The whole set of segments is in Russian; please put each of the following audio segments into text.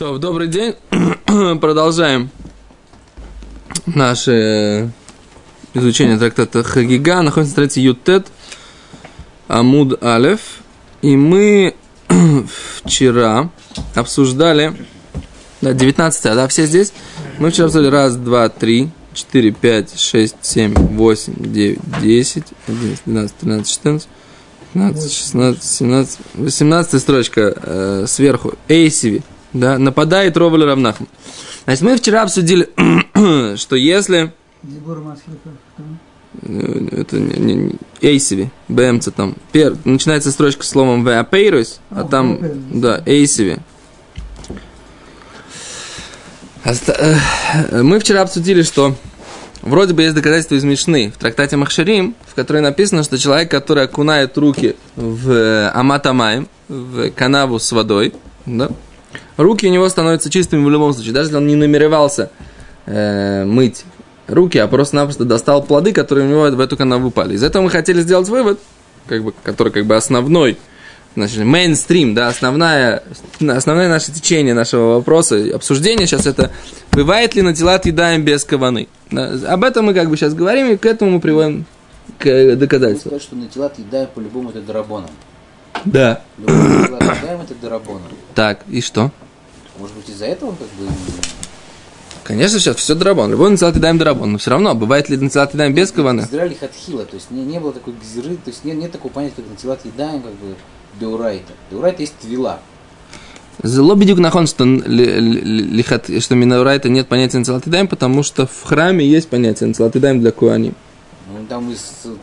То, добрый день. Продолжаем наше э, изучение трактата Хагига. Находимся на странице Ютет, Амуд Алев. И мы вчера обсуждали... Да, 19 да, все здесь? Мы вчера обсуждали раз, два, три, четыре, пять, шесть, семь, восемь, девять, десять, одиннадцать, двенадцать, тринадцать, четырнадцать, 15, 16, 17, 18 строчка э, сверху. Эйсиви. Да, нападает Ровель Равнахм. Значит, мы вчера обсудили, что если... Э, это не, не, Эйсиви, БМЦ там. Пер, начинается строчка с словом Веапейрус, а там, да, Эйсиви. Э, мы вчера обсудили, что вроде бы есть доказательства из Мишны в трактате Махшарим, в которой написано, что человек, который окунает руки в э, Аматамаем, в канаву с водой, да, руки у него становятся чистыми в любом случае, даже если он не намеревался э, мыть руки, а просто-напросто достал плоды, которые у него в эту канаву упали. Из этого мы хотели сделать вывод, как бы, который как бы основной, значит, мейнстрим, да, основная, основное наше течение нашего вопроса, обсуждения сейчас это, бывает ли на тела едаем без каваны. Да, об этом мы как бы сейчас говорим, и к этому мы приводим к доказательству. Сказать, что на тела едаем по-любому это драбоном. Да. Едаем это драбоном. Так, и что? Может быть, из-за этого как бы... Конечно, сейчас все драбон. Любой нацелат даем драбон. Но все равно, бывает ли нацелат даем без каваны? Израиль хатхила, то есть не, не было такой гзиры, то есть нет, нет такого понятия, как нацелат едаем, как бы деурайта. Деурайта есть твила. Зело бедюк нахон, что, лихат, что минорайта нет понятия нацелат даем, потому что в храме есть понятие нацелат даем для куаним. Ну, там мы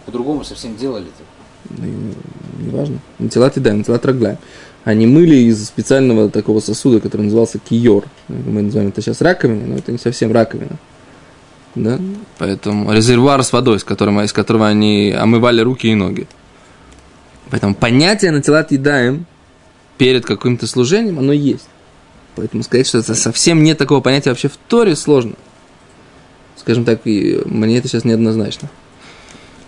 по-другому совсем делали-то. Ну, неважно. Нацелат даем, нацелат рагляем они мыли из специального такого сосуда, который назывался киор. Мы называем это сейчас раковина, но это не совсем раковина. Да? Поэтому резервуар с водой, с, которым, из которого они омывали руки и ноги. Поэтому понятие на тела едаем перед каким-то служением, оно есть. Поэтому сказать, что это совсем нет такого понятия вообще в Торе, сложно. Скажем так, и мне это сейчас неоднозначно.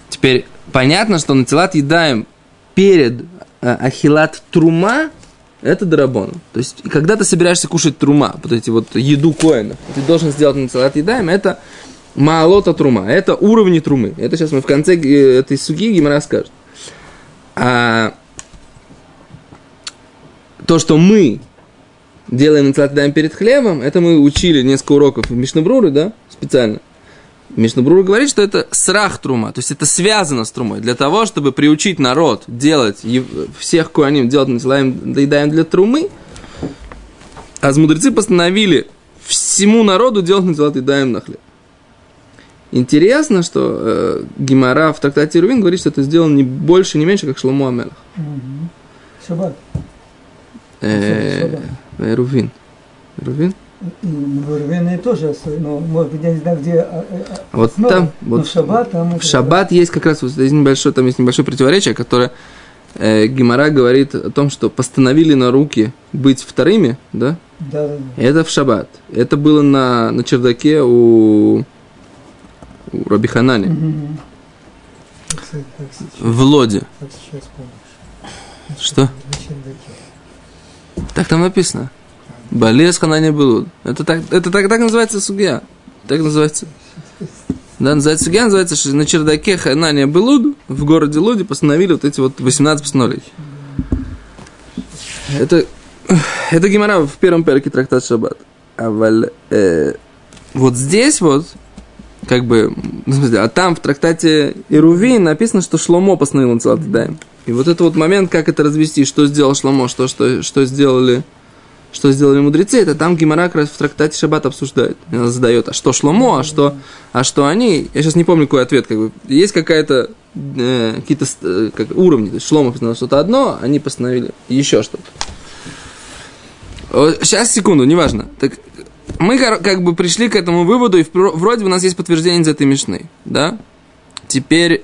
Теперь понятно, что на тела едаем перед Э, ахилат трума, это дарабон. То есть, когда ты собираешься кушать трума, вот эти вот еду коинов, ты должен сделать на салат едаем, это маалота трума, это уровни трумы. Это сейчас мы в конце э, этой суги Гимара расскажет. А то, что мы делаем на салат едаем перед хлебом, это мы учили несколько уроков в Мишнабруры, да, специально. Мишнабрура говорит, что это срах трума, то есть это связано с трумой. Для того, чтобы приучить народ делать, всех куаним делать насилаем, доедаем для трумы, а мудрецы постановили всему народу делать насилат едаем на хлеб. Интересно, что э, Гимара в трактате Рувин говорит, что это сделано не больше, не меньше, как Шломо Амелах. Шаббат. Э, Рувин. Рувин? Бурвены тоже, но может быть, я не знаю, где а, э, а, Вот основа, там, вот в шаббат, там в шаббат есть как раз вот, есть небольшое, там есть небольшое противоречие, которое э, Гимара говорит о том, что постановили на руки быть вторыми, да? Да, да, да. Это в шаббат. Это было на, на чердаке у, у Раби Ханани. Угу. В Лоде. Что? Так там написано. Балес ханане был. Это так, это так, так называется судья. Так называется. Да, называется судья, называется, что на чердаке Ханания Белуд в городе Луде постановили вот эти вот 18 постановлений. Это, это Гимара в первом перке трактат Шаббат. А э, вот здесь вот, как бы, смысле, а там в трактате Ирувин написано, что Шломо постановил на Даем. И вот этот вот момент, как это развести, что сделал Шломо, что, что, что сделали что сделали мудрецы, это там Гимара как раз в трактате Шаббат обсуждает. Она задает, а что Шломо, а что, а что они. Я сейчас не помню, какой ответ. Как бы. Есть какая-то э, какие-то э, как, уровни. То есть Шломо постановил что-то одно, они постановили еще что-то. Сейчас, секунду, неважно. Так, мы как бы пришли к этому выводу, и вроде бы у нас есть подтверждение из этой мешны. Да? Теперь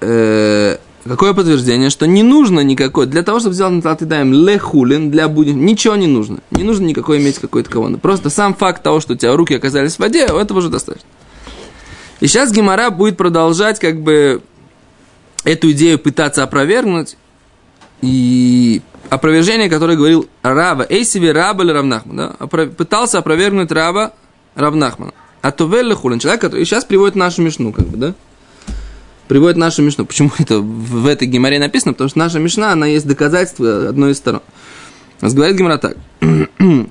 э, Какое подтверждение? Что не нужно никакой, для того, чтобы сделать натат даем лехулин, для будем, ничего не нужно. Не нужно никакой иметь какой-то кого Просто сам факт того, что у тебя руки оказались в воде, этого уже достаточно. И сейчас Гимара будет продолжать как бы эту идею пытаться опровергнуть и опровержение, которое говорил Раба, Эйсиви Раба или Равнахман, да? Пытался опровергнуть Раба Равнахмана. А то Хулин, человек, который сейчас приводит нашу мишну, как бы, да? Приводит нашу мишну. Почему это в, этой геморе написано? Потому что наша мишна, она есть доказательство одной из сторон. Говорит Гимара так.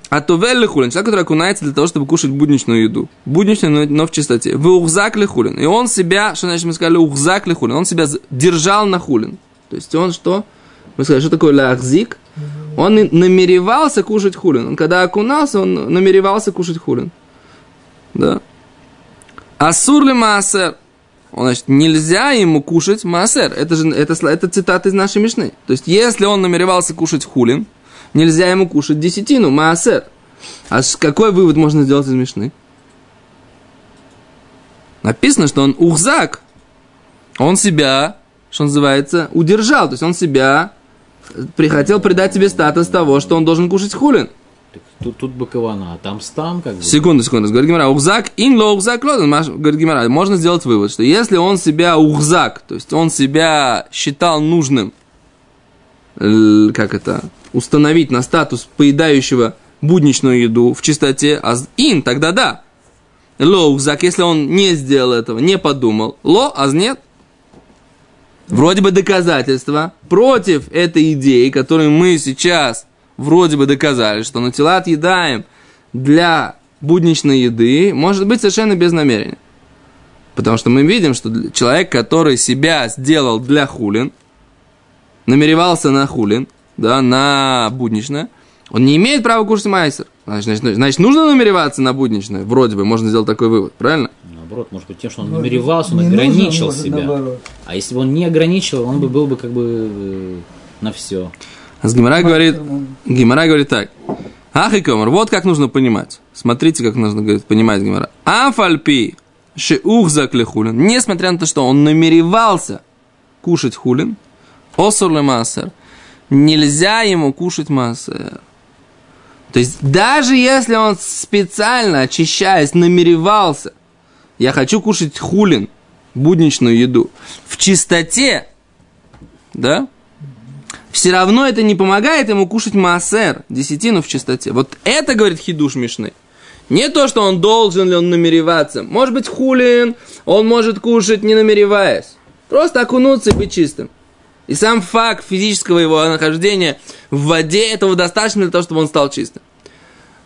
А то хулин, человек, который окунается для того, чтобы кушать будничную еду. Будничную, но в чистоте. Вы ухзак хулин. И он себя, что значит мы сказали, ухзак хулин. Он себя держал на хулин. То есть он что? Мы сказали, что такое лахзик? Он намеревался кушать хулин. Он когда окунался, он намеревался кушать хулин. Да. Асур ли маасер? Он, значит, нельзя ему кушать маасер. Это же это, это цитата из нашей мишны. То есть, если он намеревался кушать хулин, нельзя ему кушать десятину, маасер. А какой вывод можно сделать из мишны? Написано, что он ухзак. Он себя, что называется, удержал. То есть он себя прихотел придать себе статус того, что он должен кушать хулин. Тут, тут бакована, а там стам как бы. Секунду, секунду. Говорит Гимара, ухзак, ин ло ухзак лоден. Говорит Гимара, можно сделать вывод, что если он себя ухзак, то есть он себя считал нужным, как это, установить на статус поедающего будничную еду в чистоте, а ин, тогда да. Ло ухзак, если он не сделал этого, не подумал, ло, а нет. Вроде бы доказательства против этой идеи, которую мы сейчас вроде бы доказали, что натилат едаем для будничной еды, может быть совершенно без намерения. Потому что мы видим, что человек, который себя сделал для хулин, намеревался на хулин, да, на будничное, он не имеет права кушать майсер. Значит, значит, значит, нужно намереваться на будничное. Вроде бы, можно сделать такой вывод, правильно? Наоборот, может быть, тем, что он намеревался, он ограничил нужно, себя. Наоборот. А если бы он не ограничил, он бы был бы как бы э, на все. С Гимара говорит, Гимара говорит так. Ах и комар, вот как нужно понимать. Смотрите, как нужно говорит, понимать Гимара. Афальпи шеух заклехулин. Несмотря на то, что он намеревался кушать хулин, осур массер, нельзя ему кушать массер. То есть, даже если он специально, очищаясь, намеревался, я хочу кушать хулин, будничную еду, в чистоте, да, все равно это не помогает ему кушать маасер, десятину в чистоте. Вот это, говорит Хидуш Мишны. Не то, что он должен ли он намереваться. Может быть, хулин, он может кушать, не намереваясь. Просто окунуться и быть чистым. И сам факт физического его нахождения в воде, этого достаточно для того, чтобы он стал чистым.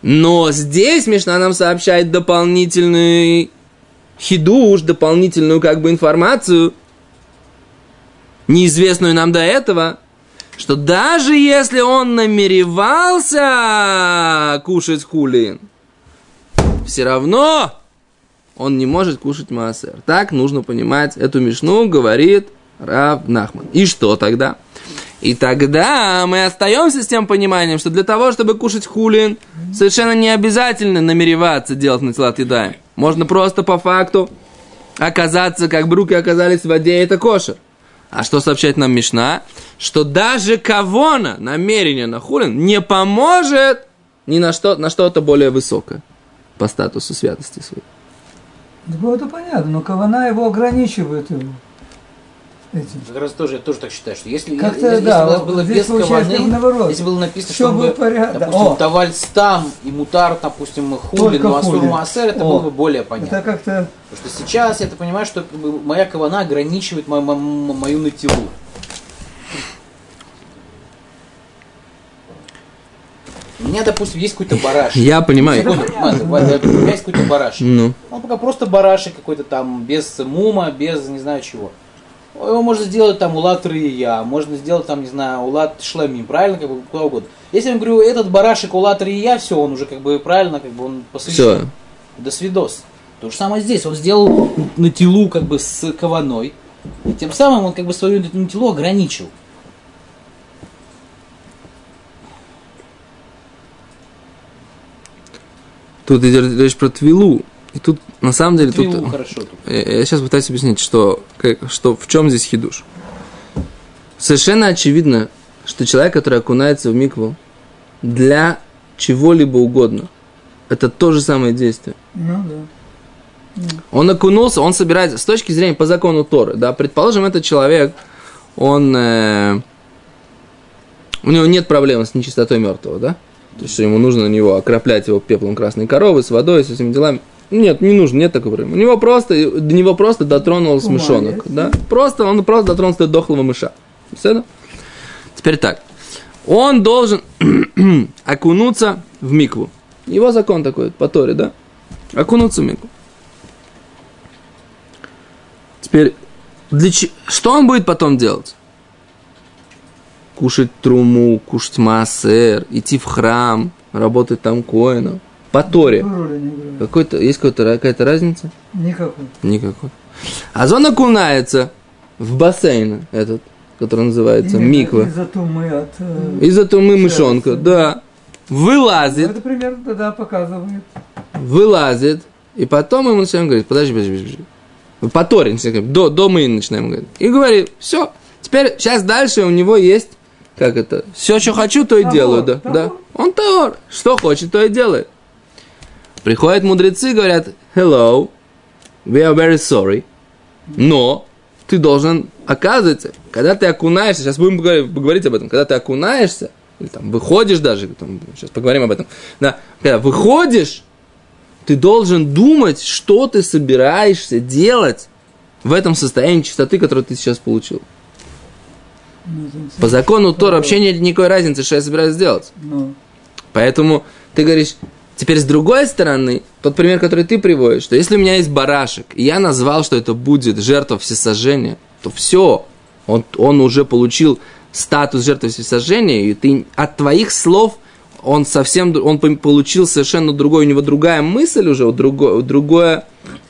Но здесь Мишна нам сообщает дополнительный хидуш, дополнительную как бы информацию, неизвестную нам до этого, что даже если он намеревался кушать хулин, все равно он не может кушать массер. Так нужно понимать эту мишну, говорит Рав Нахман. И что тогда? И тогда мы остаемся с тем пониманием, что для того, чтобы кушать хулин, совершенно не обязательно намереваться делать на тела едаем. Можно просто по факту оказаться, как бы руки оказались в воде, это кошер. А что сообщает нам Мишна? Что даже кавона, намерение на хулин, не поможет ни на, что, на что-то более высокое по статусу святости своей. Ну, это понятно, но кавана его ограничивает его этим. Как раз тоже, я тоже так считаю, что если, если, если да, бы у нас было без каваны, если было написано, что бы, поряд... допустим, О. таваль стам и мутар, допустим, хулин, масур маасер, это О. было бы более понятно. Это как-то... Потому что сейчас я понимаю, что моя кавана ограничивает мою, мою натилу. У меня, допустим, есть какой-то барашек. Я понимаю. У меня есть какой-то барашек. Ну. Он пока просто барашек какой-то там, без мума, без не знаю чего. Его можно сделать там улат рия, можно сделать там, не знаю, улат шламим, правильно, как бы куда угодно. Если я говорю, этот барашек улат рия, все, он уже как бы правильно, как бы он посвящен. Все. До свидос. То же самое здесь. Он сделал на телу как бы с кованой. И тем самым он как бы свою натилу ограничил. Тут идет речь про твилу. И тут, на самом деле, тут... хорошо. Тут. Я, я сейчас пытаюсь объяснить, что, как, что в чем здесь хидуш. Совершенно очевидно, что человек, который окунается в микву для чего-либо угодно, это то же самое действие. Ну да. Он окунулся, он собирается, с точки зрения по закону Торы, да, предположим, этот человек, он, э, у него нет проблемы с нечистотой мертвого, да? То есть, что ему нужно на него окроплять его пеплом красной коровы, с водой, со всеми делами. Нет, не нужно, нет такой проблемы. У него просто, до него просто дотронулся Ума мышонок, да? Просто, он просто дотронулся до дохлого мыша. Все Теперь так. Он должен окунуться в микву. Его закон такой, по Торе, да? Окунуться в микву. Теперь, для че- что он будет потом делать? Кушать труму, кушать массер, идти в храм, работать там коином. По Торе. Какой-то, есть какая-то разница? Никакой. Никакой. А он окунается в бассейн этот, который называется Именно миква. Из-за тумы от... э, Из-за тумы мышонка, да. ну, Вылазит, Это примерно тогда показывает. вылазит, и потом ему начинаем говорить, подожди, подожди, подожди. По Торе начинаем до, до мы начинаем говорить. И говорит, все, теперь, сейчас дальше у него есть, как это, все, что хочу, то и Тавор, делаю, да, тавор. да. Он тавор, что хочет, то и делает. Приходят мудрецы, говорят, hello, we are very sorry, но ты должен, оказывается, когда ты окунаешься, сейчас будем поговорить, поговорить об этом, когда ты окунаешься, или там выходишь даже, там, сейчас поговорим об этом, да, когда выходишь, ты должен думать, что ты собираешься делать в этом состоянии чистоты, которое ты сейчас получил. Ну, По закону Тора вообще нет никакой разницы, что я собираюсь сделать. Ну, Поэтому ты говоришь, теперь с другой стороны, тот пример, который ты приводишь, что если у меня есть барашек, и я назвал, что это будет жертва всесожжения, то все, он, он уже получил статус жертвы всесожжения, и ты от твоих слов он совсем, он получил совершенно другой, у него другая мысль уже, другое, другое,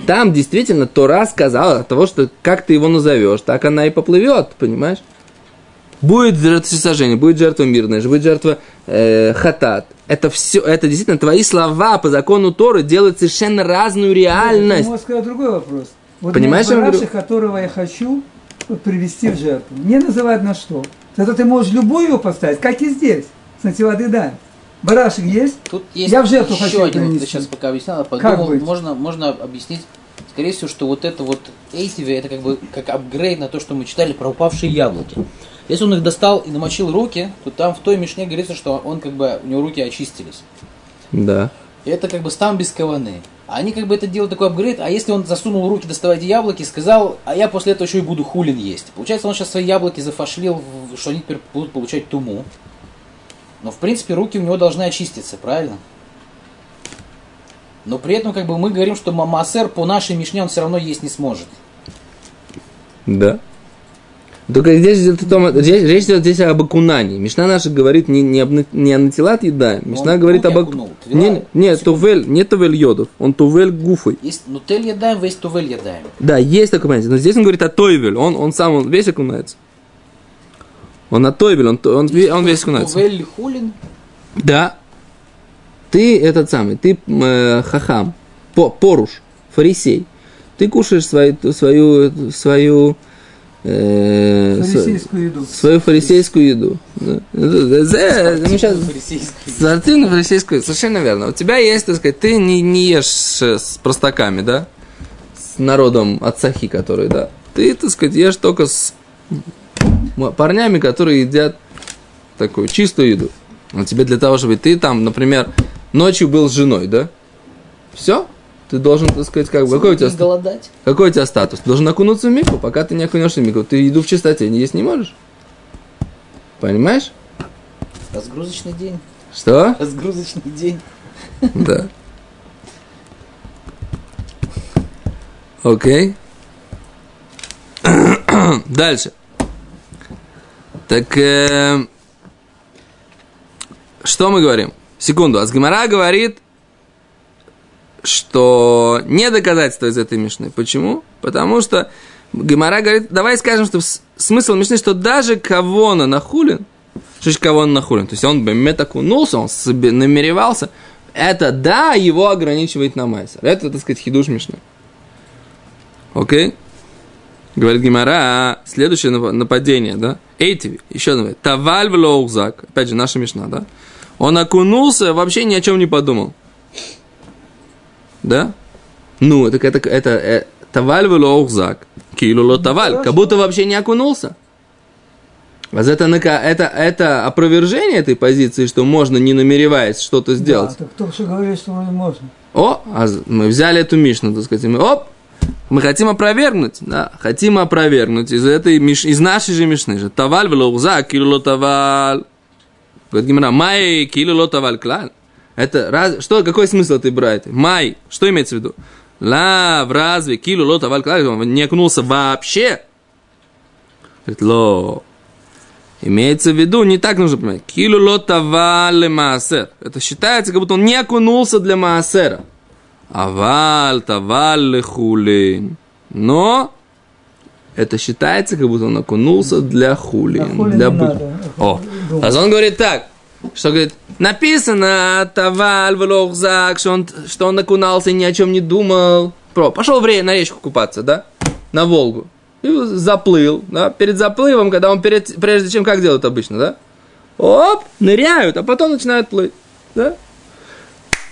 там действительно Тора сказала того, что как ты его назовешь, так она и поплывет, понимаешь? Будет жертва всесожжения, будет жертва мирная, будет жертва э, хатат. Это все, это действительно твои слова по закону Торы делают совершенно разную реальность. Можно сказать другой вопрос. Вот Понимаешь, барашек, которого я хочу привести в жертву. Не называют на что. Зато ты можешь любую его поставить, как и здесь. Кстати, воды да. Барашек есть? Тут есть Я в жертву еще хочу один, принести. сейчас пока объяснял, Как подумал, быть? можно, можно объяснить, скорее всего, что вот это вот эйтиви, это как бы как апгрейд на то, что мы читали про упавшие яблоки. Если он их достал и намочил руки, то там в той мишне говорится, что он как бы, у него руки очистились. Да. И это как бы стам без каваны. А они как бы это делают такой апгрейд, а если он засунул руки доставать яблоки, сказал, а я после этого еще и буду хулин есть. Получается, он сейчас свои яблоки зафашлил, что они теперь будут получать туму. Но, в принципе, руки у него должны очиститься, правильно? Но при этом, как бы, мы говорим, что мамасер по нашей мишне он все равно есть не сможет. Да. Только здесь идет о том, здесь, речь идет здесь об окунании. Мишна наша говорит не, не, об, не о натилат еда. Мишна он говорит руки об... ок- окунул. Твила- Не, не, тувель, не тувель йодов, он тувель гуфой. Есть нутель ядаем, есть тувель ядаем. Да, есть такое понятие. Но здесь он говорит о тойвель, он, он сам он весь окунается. Он на тойвель, он, он, ве- он весь окунается. Тувель хулин, Да. Ты этот самый, ты э, хахам, по, поруш, фарисей. Ты кушаешь свою, свою, свою, э, Фарисейскую еду. свою фарисейскую еду. Фарисейский. Спортивную фарисейскую, совершенно верно. У тебя есть, так сказать, ты не, не ешь с, простаками, да? С народом от сахи, который, да? Ты, так сказать, ешь только с парнями, которые едят такую чистую еду. А тебе для того, чтобы ты там, например, ночью был с женой, да? Все? Ты должен, так сказать, как бы, какой у тебя, голодать. какой у тебя статус? Ты должен окунуться в мику, пока ты не окунешься в мику. Ты еду в чистоте не есть не можешь. Понимаешь? Разгрузочный день. Что? Разгрузочный день. Да. Окей. Дальше. Так, э, что мы говорим? Секунду. Азгамара говорит, что не доказательство из этой мишны. Почему? Потому что Гемара говорит, давай скажем, что смысл мишны, что даже кого на нахулин, что значит кого он нахулин? То есть он бемет окунулся, он себе намеревался. Это да, его ограничивает на майсер. Это, так сказать, хидуш мишны. Окей? Говорит Гимара, следующее нап- нападение, да? Эйтиви, еще одно. Таваль влоухзак. Опять же, наша мишна, да? Он окунулся, вообще ни о чем не подумал. Да? Ну, так это, это, э, таваль влоухзак. Килу ло таваль. Как будто вообще не окунулся. А это, это, это опровержение этой позиции, что можно, не намереваясь, что-то сделать. Да, так кто же говорит, что можно? О, а мы взяли эту Мишну, так сказать, мы, оп, мы хотим опровергнуть, да, хотим опровергнуть из этой Миш, из нашей же Мишны же. Таваль велоуза, кило таваль. Говорит Гимара, май кило таваль клаль. Это раз, что, какой смысл этой брайты? Май, что имеется в виду? Лав, разве кило таваль клаль, он не окунулся вообще? Говорит, ло, Имеется в виду, не так нужно понимать. Килу лотаваль маасер. Это считается, как будто он не окунулся для маасера. Аваль таваль хулин. Но это считается, как будто он окунулся для хулин. А хули для бу- О. А он говорит так, что говорит, написано таваль влохзак, что он, что он окунался и ни о чем не думал. Про, пошел в ре- на речку купаться, да? На Волгу. И заплыл, да? Перед заплывом, когда он перед, прежде чем как делают обычно, да? Оп, ныряют, а потом начинают плыть, да?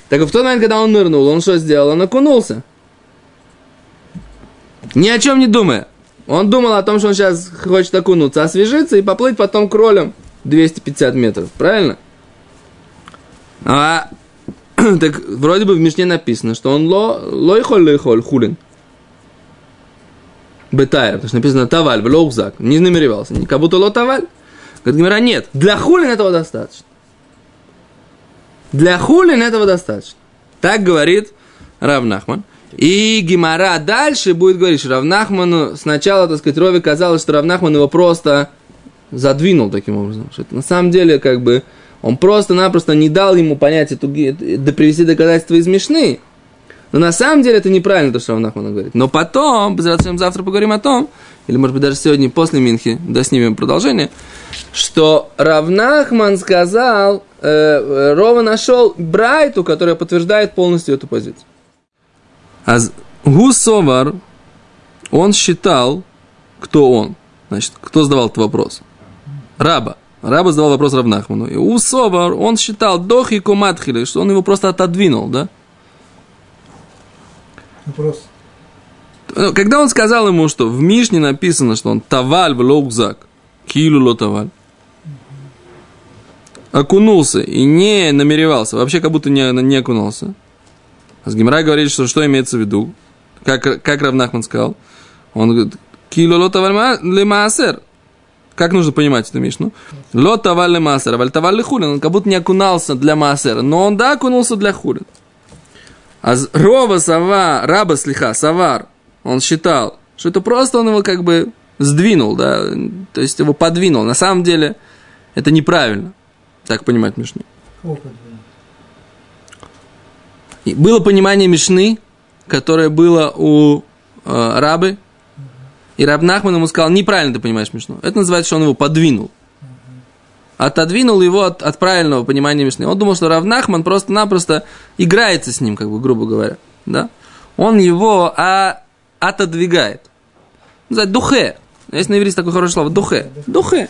Так в тот момент, когда он нырнул, он что сделал? Он окунулся. Ни о чем не думая. Он думал о том, что он сейчас хочет окунуться, освежиться и поплыть потом кролем 250 метров, правильно? А, так вроде бы в Мишне написано, что он ло, лойхоль лойхоль хулин. Бетайр, потому что написано таваль, влоухзак, не намеревался, как будто ло таваль. Говорит, Гимара, нет, для хулин этого достаточно. Для хулин этого достаточно. Так говорит Равнахман. И Гимара дальше будет говорить, что Равнахману сначала, так сказать, Рове казалось, что Равнахман его просто задвинул таким образом. Что это на самом деле, как бы, он просто-напросто не дал ему понять эту, да привести доказательства из Мишны. Но на самом деле это неправильно, то, что Равнахман говорит. Но потом, безусловно, завтра поговорим о том, или, может быть, даже сегодня после Минхи, да, снимем продолжение, что Равнахман сказал, э, э, Рова нашел Брайту, которая подтверждает полностью эту позицию. А Гусовар, он считал, кто он. Значит, кто задавал этот вопрос? Раба. Раба задавал вопрос Равнахману. И Усовар, он считал дохи куматхили, что он его просто отодвинул, да? Вопрос. Ну, Когда он сказал ему, что в Мишне написано, что он таваль в лоукзак, килу ло таваль, окунулся и не намеревался, вообще как будто не, не окунулся. А с Гимрай говорит, что что имеется в виду, как, как Равнахман сказал, он говорит, килу ло таваль ма- ле маасер. Как нужно понимать эту Мишну? Ло таваль ле маасер, валь таваль хулин. Он как будто не окунался для маасера, но он да окунулся для хулин. А Рова Сава, раба слиха, Савар, он считал, что это просто он его как бы сдвинул, да, то есть его подвинул. На самом деле это неправильно, так понимать Мишну. И было понимание Мишны, которое было у э, рабы, и Раб Нахман ему сказал, неправильно ты понимаешь Мишну. Это называется, что он его подвинул. Отодвинул его от, от правильного понимания Мишны. Он думал, что Рав Нахман просто-напросто играется с ним, как бы, грубо говоря. Да? Он его а, отодвигает. Называется духе. Есть на иврите такое хорошее слово. Духе. Духе.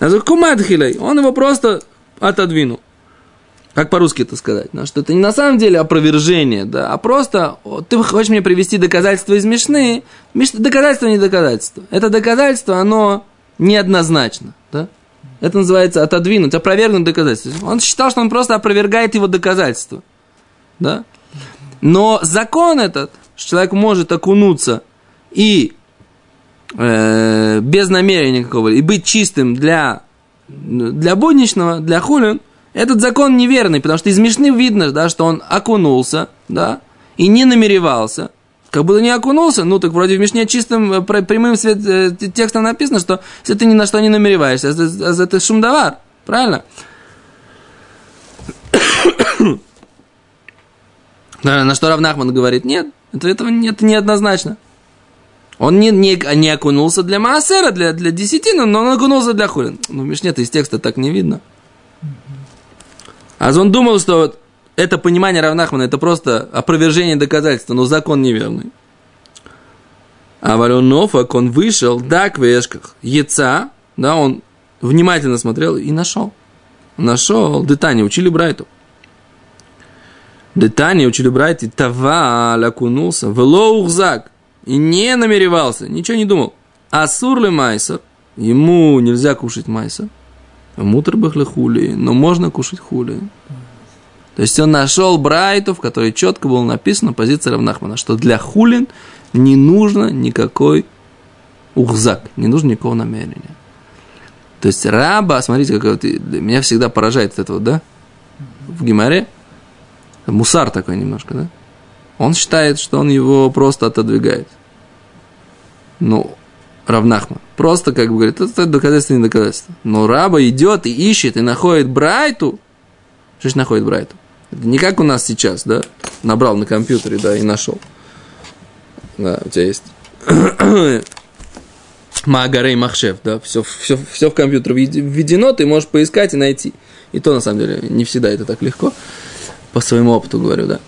Называется кумадхилей. Он его просто отодвинул. Как по-русски это сказать? Да? Что это не на самом деле опровержение, да, а просто ты хочешь мне привести доказательства из Мишны. Миш... Доказательство не доказательство. Это доказательство, оно неоднозначно. Да? Это называется отодвинуть, опровергнуть доказательство. Он считал, что он просто опровергает его доказательства. Да? Но закон этот, что человек может окунуться и э, без намерения никакого, и быть чистым для, для будничного, для хулин, этот закон неверный, потому что из Мишны видно, да, что он окунулся, да, и не намеревался. Как будто не окунулся, ну так вроде в Мишне чистым э, пр- прямым свет, э, текстом написано, что если ты ни на что не намереваешься, это, это шумдавар, правильно? На что Равнахман говорит, нет, это, этого нет, неоднозначно. Он не, не, не окунулся для Маасера, для, для десятины, но он окунулся для хулин. Ну, в Мишне-то из текста так не видно. А он думал, что это понимание Равнахмана, это просто опровержение доказательства, но закон неверный. А Валюнофак, он вышел, да, к вешках, яйца, да, он внимательно смотрел и нашел. Нашел, детани, учили Брайту. Детани учили Брайте, таваль окунулся, велоухзак, и не намеревался, ничего не думал. Ли майсер, ему нельзя кушать майса, мутр хули, но можно кушать хули. То есть он нашел Брайту, в которой четко было написано позиция Равнахмана, что для хулин не нужно никакой ухзак, не нужно никакого намерения. То есть раба, смотрите, как вот, меня всегда поражает это вот, да? В Гимаре мусар такой немножко, да? Он считает, что он его просто отодвигает. Ну, Равнахман. Просто, как бы говорит, это доказательство, не доказательство. Но раба идет и ищет, и находит Брайту. Что же находит Брайту? Это не как у нас сейчас, да? Набрал на компьютере, да, и нашел. Да, у тебя есть Магарей Махшев, да, все, все, все в компьютер введено, ты можешь поискать и найти. И то, на самом деле, не всегда это так легко. По своему опыту говорю, да.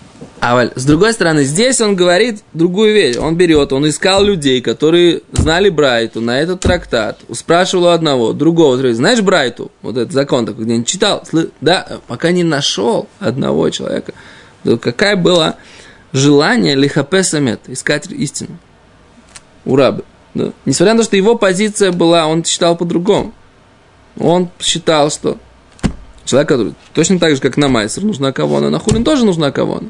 А с другой стороны, здесь он говорит другую вещь. Он берет, он искал людей, которые знали Брайту на этот трактат. Спрашивал у одного, другого. Знаешь Брайту? Вот этот закон такой, где-нибудь читал? Да, пока не нашел одного человека. То какая была желание лихапе искать истину у рабы. Да? Несмотря на то, что его позиция была, он считал по-другому. Он считал, что человек, который точно так же, как на Майсер нужна кавона, на Хулин тоже нужна кавона.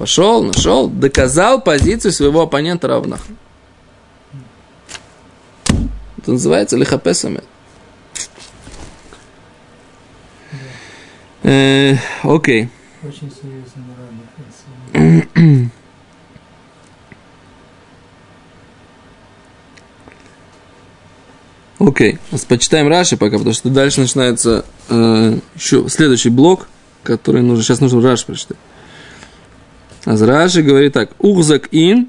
Пошел, нашел, доказал позицию своего оппонента равных. Это называется лихапесамет. Э, окей. Очень серьезно Окей, okay. почитаем Раши пока, потому что дальше начинается э, еще следующий блок, который нужно, сейчас нужно Раши прочитать. А Раши говорит так. Ухзак ин.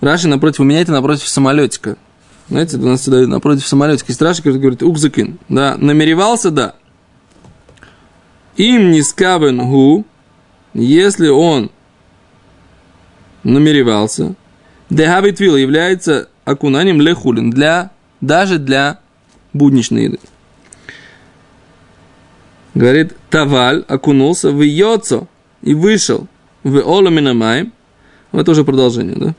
Раши напротив, у меня это напротив самолетика. Знаете, у нас всегда напротив самолетика. Есть Раши, говорит ухзак ин. Да, намеревался, да. Им не скабен гу, если он намеревался, дехавит вил является окунанием лехулин, для, даже для будничной еды. Говорит, Таваль окунулся в Йоцо и вышел – в Ола Минамай. Это уже продолжение, да?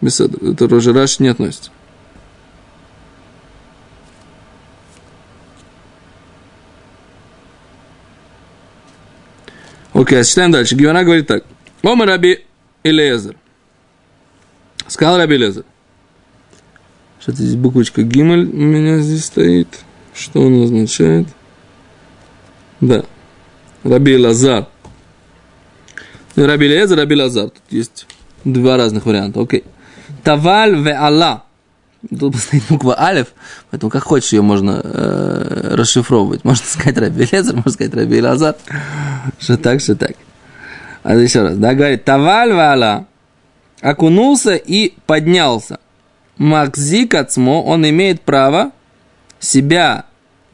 Беседа. Это уже Раш не относится. Окей, okay, читаем дальше. Гивана говорит так. Ома Раби Элезер. Сказал Раби Элезер. Что-то здесь буквочка Гимель у меня здесь стоит. Что он означает? Да. Раби Лазар. Раби Лазар. Тут есть два разных варианта. Окей. Таваль ве Алла. Тут стоит буква Алиф, поэтому как хочешь ее можно э, расшифровывать. Можно сказать Раби можно сказать Раби Лазар. Что так, что так. А еще раз, да, говорит, Таваль ве Алла. Окунулся и поднялся. Макзик Ацмо, он имеет право себя,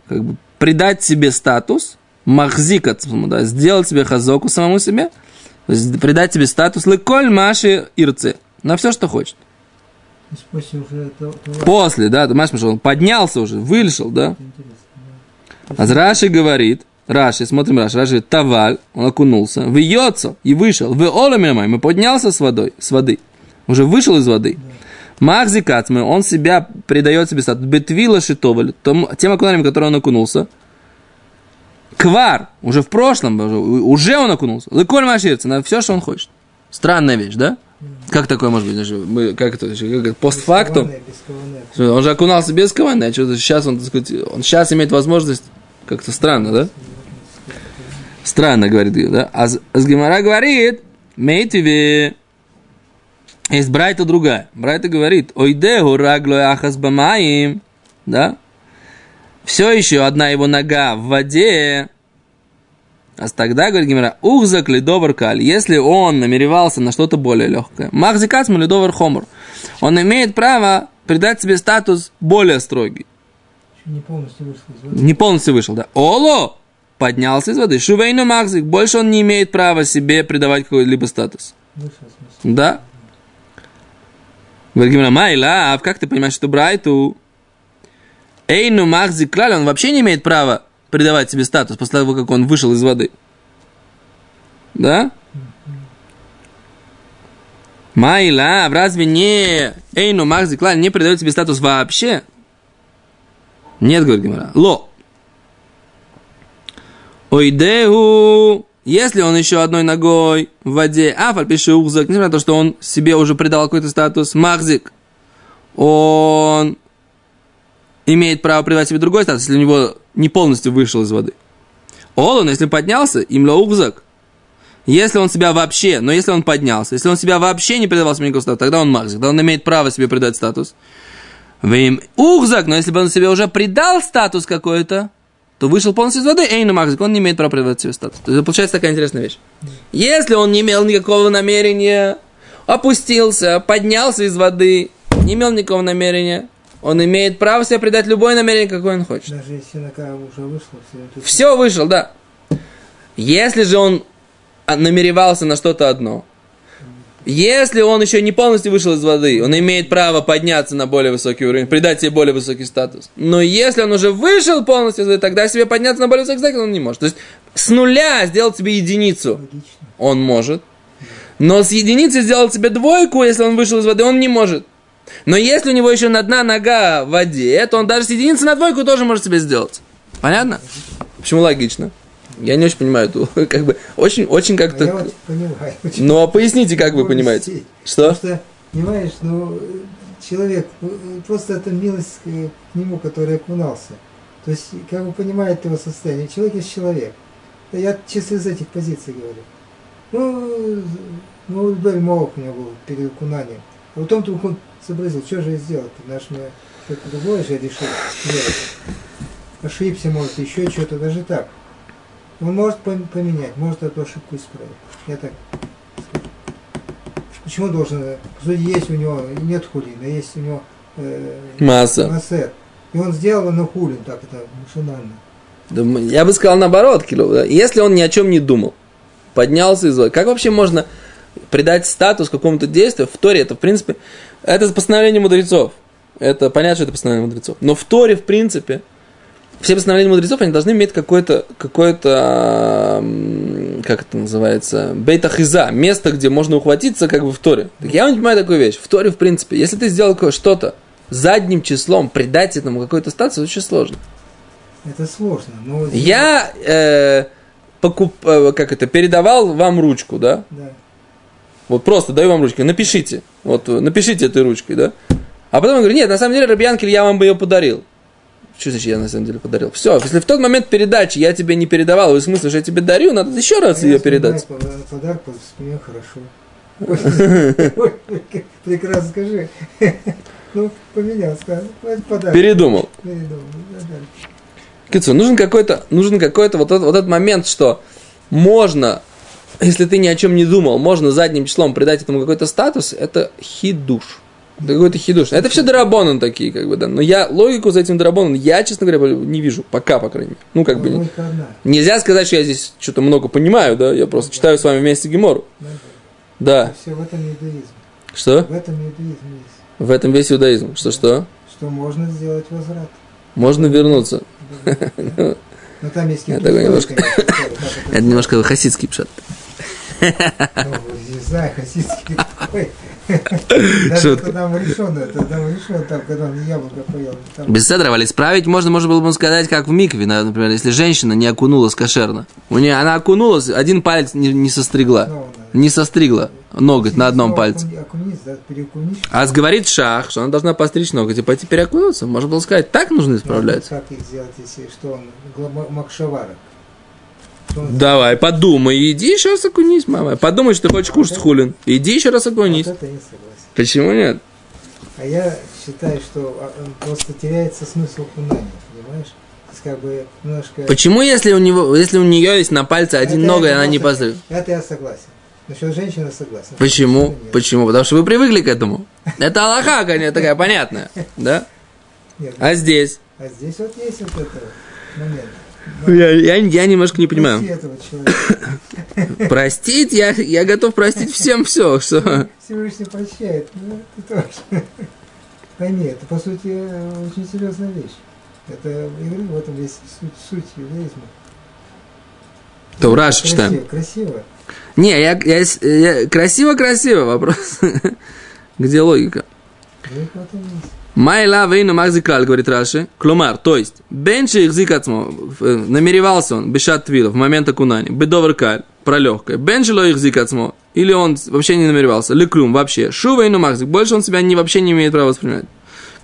как бы, придать себе статус, Махзик Ацмо, да, сделать себе хазоку самому себе – придать себе статус леколь маши ирцы. На все, что хочет. После, уже после да, Маш он поднялся уже, вышел, да. А Раши говорит, Раши, смотрим Раши, Раши Таваль, он окунулся, вьется и вышел, в Оламемай, мы поднялся с водой, с воды, уже вышел из воды. Махзи Кацмы, он себя придает себе статус, Бетвила Шитоваль, тем окунанием, которым он окунулся, Квар, уже в прошлом, уже он окунулся. Леколь маширца, на все, что он хочет. Странная вещь, да? Как такое может быть? Мы, как это? Как постфактум? Он же окунался без каваны, а что сейчас он, так сказать, он сейчас имеет возможность, как-то странно, да? Странно, говорит, да? А с, Гимара говорит, мейтиве, есть Брайта другая. Брайта говорит, ойдеху раглой ахас бамаим, да? Все еще одна его нога в воде, а тогда, говорит Гимера, ухзак лидовар каль, если он намеревался на что-то более легкое. Махзикасму лидовар хомор. Он имеет право придать себе статус более строгий. Не полностью вышел из воды. Не полностью вышел, да. Оло! Поднялся из воды. Шувейну махзик. Больше он не имеет права себе придавать какой-либо статус. Вышел, да. Говорит Гимера, майла, а как ты понимаешь, что Брайту Эйну Махзи Клаль, он вообще не имеет права придавать себе статус после того, как он вышел из воды. Да? Майла, разве не Эйну Махзик Лаль не придает себе статус вообще? Нет, говорит Гимара. Ло. Ойдеу, если он еще одной ногой в воде, а пишу ухзак, несмотря на то, что он себе уже придал какой-то статус, махзик, он имеет право придать себе другой статус, если у него не полностью вышел из воды. Олон, если поднялся, им ухзак. Если он себя вообще, но если он поднялся, если он себя вообще не придавал себе никакого статуса, тогда он махзик, тогда он имеет право себе придать статус. Им ухзак, но если бы он себе уже придал статус какой-то, то вышел полностью из воды, Эйну Махзик, он не имеет права придавать себе статус. То есть получается такая интересная вещь. Если он не имел никакого намерения, опустился, поднялся из воды, не имел никакого намерения, он имеет право себе придать любое намерение, какое он хочет. Даже если нога уже вышла, все, Все вышел, да. Если же он намеревался на что-то одно, если он еще не полностью вышел из воды, он имеет право подняться на более высокий уровень, придать себе более высокий статус. Но если он уже вышел полностью из воды, тогда себе подняться на более высокий статус он не может. То есть с нуля сделать себе единицу логично. он может. Но с единицы сделать себе двойку, если он вышел из воды, он не может. Но если у него еще на одна нога в воде, то он даже с единицы на двойку тоже может себе сделать. Понятно? Почему логично? Я не очень понимаю эту, как бы, очень, очень А я как-то... вот понимаю. очень Ну, а поясните, как вы понимаете. сесть. Что? Потому что, понимаешь, ну, человек, э, просто это милость к нему, который окунался. То есть, как бы понимает его состояние. Человек есть человек. Я чисто из этих позиций говорю. Ну, ну, Бель Молох у меня был перед окунанием. А потом вдруг он сообразил, что же я сделал? Наш мне что-то другое же решил делать. Ошибся, может, еще что-то, даже так. Он может пом- поменять, может эту ошибку исправить. Я так скажу. Почему должен... сути, есть у него, нет хулина, есть у него э, Масса. массер. И он сделал, но хулин, так это машинально. Я бы сказал наоборот. Если он ни о чем не думал, поднялся из как вообще можно придать статус какому-то действию? В Торе это, в принципе, это постановление мудрецов. Это понятно, что это постановление мудрецов. Но в Торе, в принципе, все постановления мудрецов, они должны иметь какое-то, какое-то, как это называется, бейтахиза, место, где можно ухватиться, как бы в Торе. Так я не понимаю такую вещь. В Торе, в принципе, если ты сделал что-то задним числом, придать этому какой-то статус, очень сложно. Это сложно. Но Я э, покуп, э, как это, передавал вам ручку, да? Да. Вот просто даю вам ручку, напишите. Вот э, напишите этой ручкой, да? А потом я говорю, нет, на самом деле, Рабьянкель, я вам бы ее подарил. Что значит, я на самом деле подарил? Все, если в тот момент передачи я тебе не передавал, в смысле, что я тебе дарю, надо еще раз А ее я передать. Подарок, вспоминаю хорошо. Прекрасно скажи. Ну, поменял, сказал. Ну. Передумал. Передумал. Кицу, нужен какой-то, нужен какой-то вот, этот- вот этот момент, что можно, если ты ни о чем не думал, можно задним числом придать этому какой-то статус, это хидуш. Это какой-то хидуш. Это все дарабонан такие, как бы, да. Но я логику за этим дарабоном, я, честно говоря, не вижу. Пока, по крайней мере. Ну, как бы, не- нельзя сказать, что я здесь что-то много понимаю, да. Я просто читаю с вами вместе Гемору. Да. Все в этом иудаизм. Что? В этом иудаизм есть. В этом весь иудаизм. Что-что? Что можно сделать возврат. Можно вернуться. Но там есть Это немножко хасидский пшат. Ну, не знаю, хасидский какой. Даже Шутка. там решено, это там решено, там, когда он яблоко поел. Там, Без седра, але исправить можно, можно было бы сказать, как в микве, на- например, если женщина не окунулась кошерно. У нее она окунулась, один палец не, не состригла. снова надо. Не состригла ноготь на одном Снова пальце. Окунись, да. А говорит шах, что она должна постричь ноготь и пойти переокунуться. Можно было сказать, так нужно исправлять. Ну, Как их сделать, если что он макшавара? Давай, подумай, иди еще раз окунись, мама. Подумай, что ты хочешь кушать хулин. Иди еще раз окунись. Вот это не согласен. Почему нет? А я считаю, что а, просто теряется смысл окунания, понимаешь? Как бы немножко... Почему, если у него, если у нее есть на пальце один Это я она не постригла? Это я согласен. Насчет женщины согласен. Почему? Почему? Потому что вы привыкли к этому. Это Аллаха, конечно, такая понятная. Да? Нет. А здесь? А здесь вот есть вот этот момент. Я, я, я немножко не понимаю. Простить, я, я готов простить всем все. Что... Всевышний прощает. Ну, ты тоже. Пойми, это, по сути, очень серьезная вещь. Это, в этом есть суть, суть иудаизма. То Раш читаем. Красиво. Не, я, я, я красиво-красиво вопрос. Где логика? Есть. Майла вейну махзиклаль, говорит Раши. Клумар, то есть, бенчи их зикацмо, намеревался он, бешат твила, в момент окунания, бедовар каль, про легкое. Бенчило их зикацмо, или он вообще не намеревался, леклюм вообще. Шу вейну махзик, больше он себя не, вообще не имеет права воспринимать.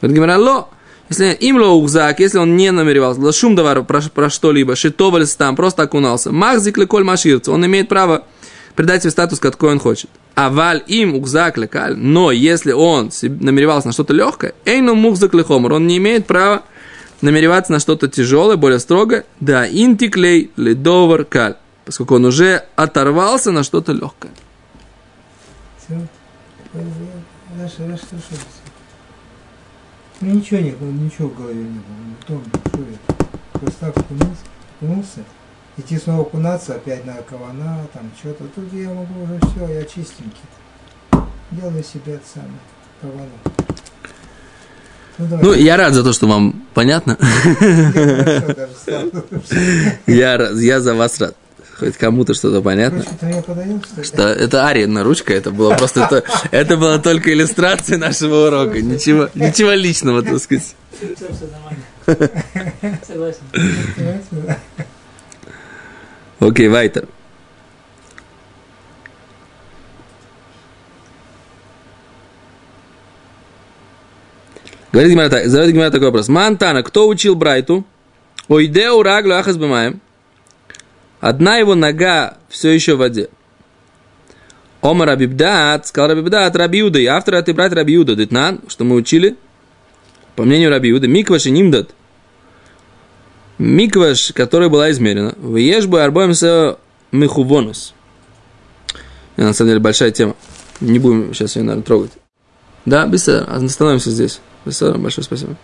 Говорит ло, если им ло ухзак, если он не намеревался, ло шум давар про, про что-либо, шитовались там, просто окунался. Махзик леколь маширца, он имеет право придать себе статус, какой он хочет. А валь им ухзак лекаль, но если он намеревался на что-то легкое, эйну мухзак лехомер, он не имеет права намереваться на что-то тяжелое, более строгое, да, интиклей ледовар каль, поскольку он уже оторвался на что-то легкое. Ну ничего не было, ничего в голове не было. Ну, Том, что это? Просто так окунулся, окунулся. Идти снова окунаться, опять на кавана, там что-то. Тут я могу уже все, я чистенький. Делаю себе это самое, кавану. Ну, давай. Ну, я рад за то, что вам понятно. Я, я за вас рад. Хоть кому-то что-то понятно. Что ли? Что это Арина ручка, это было просто то, это была только иллюстрация нашего урока. Ничего, ничего личного, так сказать. Все, все нормально. Согласен. Окей, Вайтер. Говорит Гимара задает Гимара такой вопрос. Мантана, кто учил Брайту? Ойдеу раглю ахас бимаем. Одна его нога все еще в воде. Омар Рабибдат, сказал Рабибдат, Рабиуда, и автор этой брать Рабиуда, Дитнан, что мы учили, по мнению Рабиуда, Микваш и Нимдат, Микваш, которая была измерена, в Ешбу арбоемся михувонус. Это, на самом деле большая тема. Не будем сейчас ее, наверное, трогать. Да, быстро, остановимся здесь. Быстро, большое спасибо.